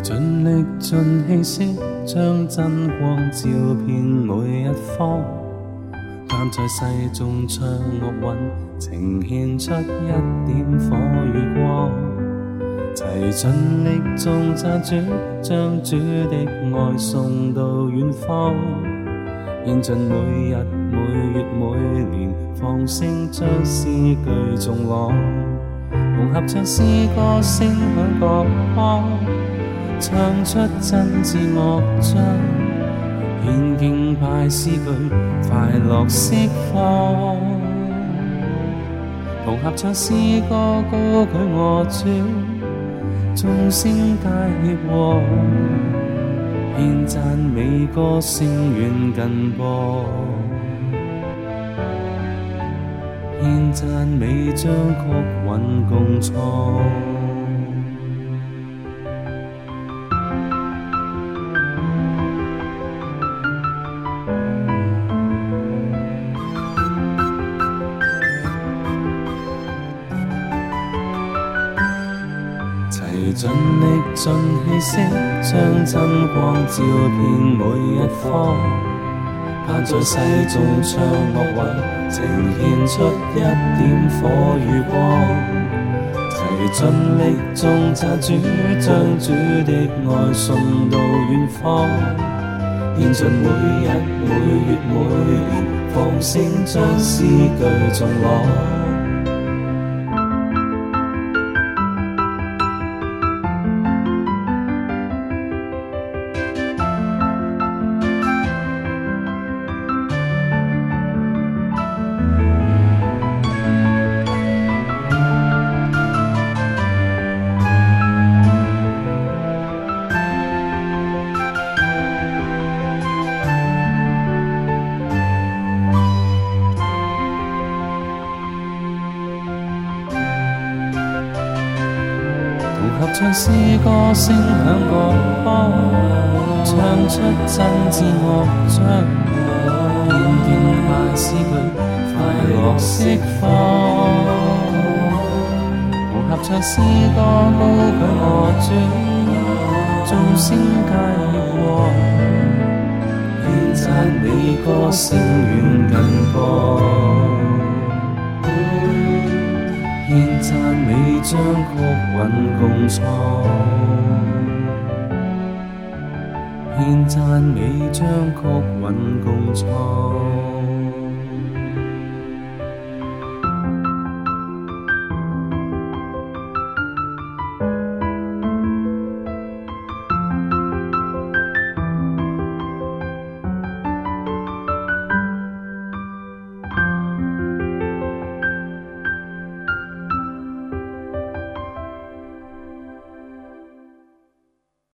尽力，尽气息，将真光照遍每一方。但在世中唱乐韵，呈现出一点火与光。齐尽力中揸主，将主的爱送到远方。献尽每日、每月、每年，放声将诗句颂朗。融合唱诗歌，声响各方，唱出真挚乐章，献敬拜诗句，快乐释放。同合唱诗歌，高举我主，众声皆和，献赞美歌声远近播。献赞美将曲韵共创，齐尽力尽气息，将真光照遍每一方。盼在世中唱乐韵，呈现出一点火与光。齐尽力中赞主，将主的爱送到远方。献尽每日、每月、每年，放声将诗句颂朗。合唱诗歌，声响各方，唱出真挚乐章，献敬拜诗句，快乐释放。和合唱诗歌，高举我主，众声皆和，献赞你歌声远近播。将曲韵共创，献赞美将曲韵共创。